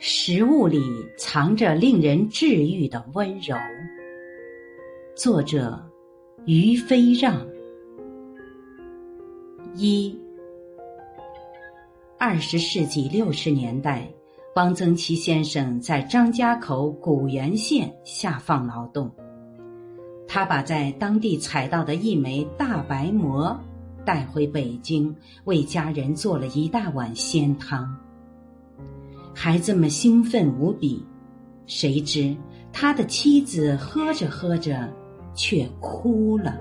食物里藏着令人治愈的温柔。作者：于飞让。一，二十世纪六十年代，汪曾祺先生在张家口古原县下放劳动，他把在当地采到的一枚大白蘑带回北京，为家人做了一大碗鲜汤。孩子们兴奋无比，谁知他的妻子喝着喝着，却哭了，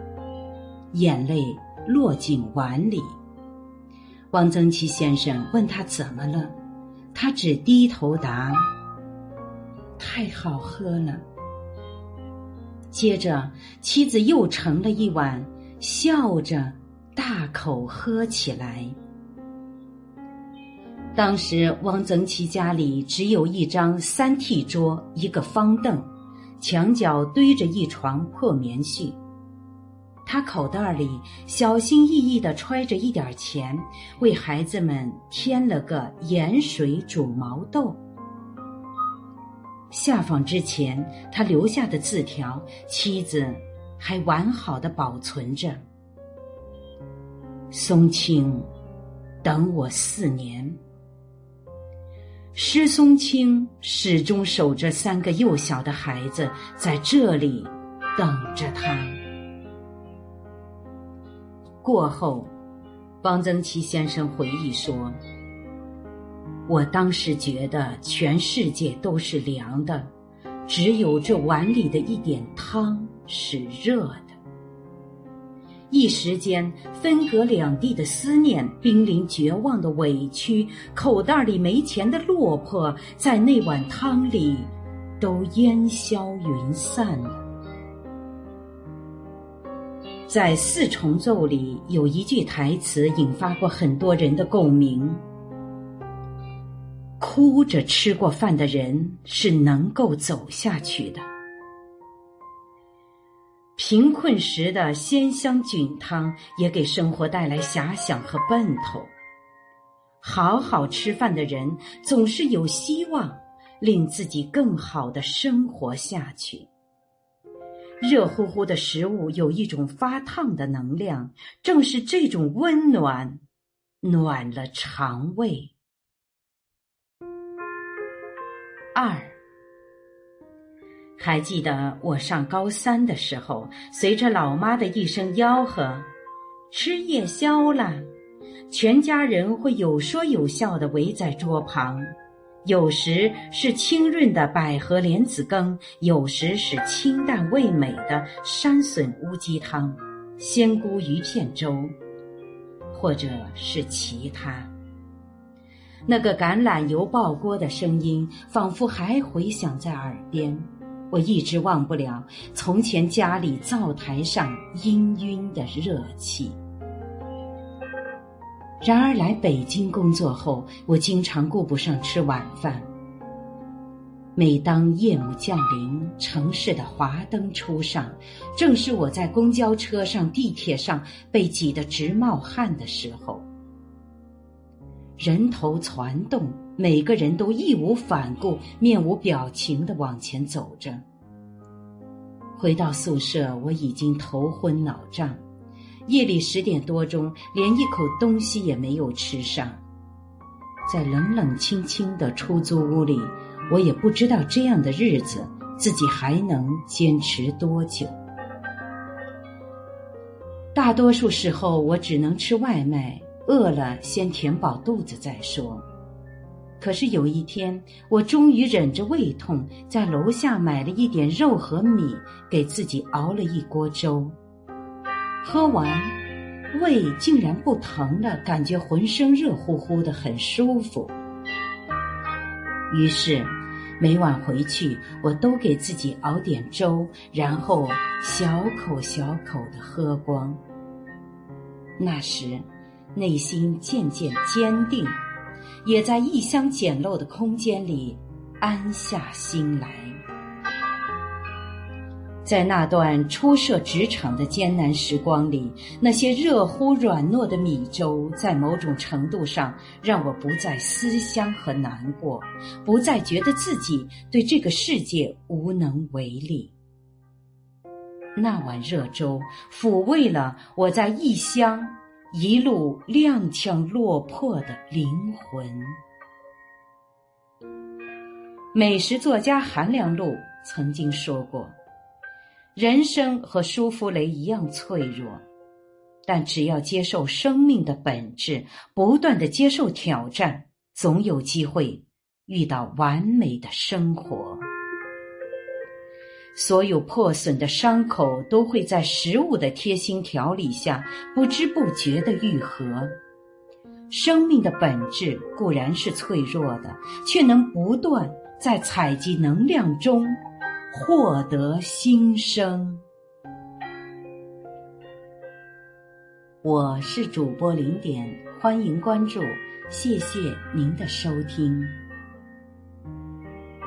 眼泪落进碗里。汪曾祺先生问他怎么了，他只低头答：“太好喝了。”接着，妻子又盛了一碗，笑着大口喝起来。当时，汪曾祺家里只有一张三屉桌，一个方凳，墙角堆着一床破棉絮。他口袋里小心翼翼地揣着一点钱，为孩子们添了个盐水煮毛豆。下放之前，他留下的字条，妻子还完好的保存着。松青，等我四年。施松青始终守着三个幼小的孩子，在这里等着他。过后，汪曾祺先生回忆说：“我当时觉得全世界都是凉的，只有这碗里的一点汤是热的。”一时间，分隔两地的思念、濒临绝望的委屈、口袋里没钱的落魄，在那碗汤里都烟消云散了。在四重奏里有一句台词引发过很多人的共鸣：“哭着吃过饭的人是能够走下去的。”贫困时的鲜香菌汤也给生活带来遐想和奔头。好好吃饭的人总是有希望，令自己更好的生活下去。热乎乎的食物有一种发烫的能量，正是这种温暖，暖了肠胃。二。还记得我上高三的时候，随着老妈的一声吆喝，“吃夜宵了”，全家人会有说有笑的围在桌旁，有时是清润的百合莲子羹，有时是清淡味美的山笋乌鸡汤、鲜菇鱼片粥，或者是其他。那个橄榄油爆锅的声音，仿佛还回响在耳边。我一直忘不了从前家里灶台上氤氲的热气。然而来北京工作后，我经常顾不上吃晚饭。每当夜幕降临，城市的华灯初上，正是我在公交车上、地铁上被挤得直冒汗的时候。人头攒动，每个人都义无反顾、面无表情的往前走着。回到宿舍，我已经头昏脑胀，夜里十点多钟，连一口东西也没有吃上。在冷冷清清的出租屋里，我也不知道这样的日子自己还能坚持多久。大多数时候，我只能吃外卖。饿了，先填饱肚子再说。可是有一天，我终于忍着胃痛，在楼下买了一点肉和米，给自己熬了一锅粥。喝完，胃竟然不疼了，感觉浑身热乎乎的，很舒服。于是，每晚回去，我都给自己熬点粥，然后小口小口的喝光。那时。内心渐渐坚定，也在异乡简陋的空间里安下心来。在那段初涉职场的艰难时光里，那些热乎软糯的米粥，在某种程度上让我不再思乡和难过，不再觉得自己对这个世界无能为力。那碗热粥抚慰了我在异乡一路踉跄落魄的灵魂。美食作家韩良露曾经说过。人生和舒芙蕾一样脆弱，但只要接受生命的本质，不断的接受挑战，总有机会遇到完美的生活。所有破损的伤口都会在食物的贴心调理下不知不觉的愈合。生命的本质固然是脆弱的，却能不断在采集能量中。获得新生。我是主播零点，欢迎关注，谢谢您的收听。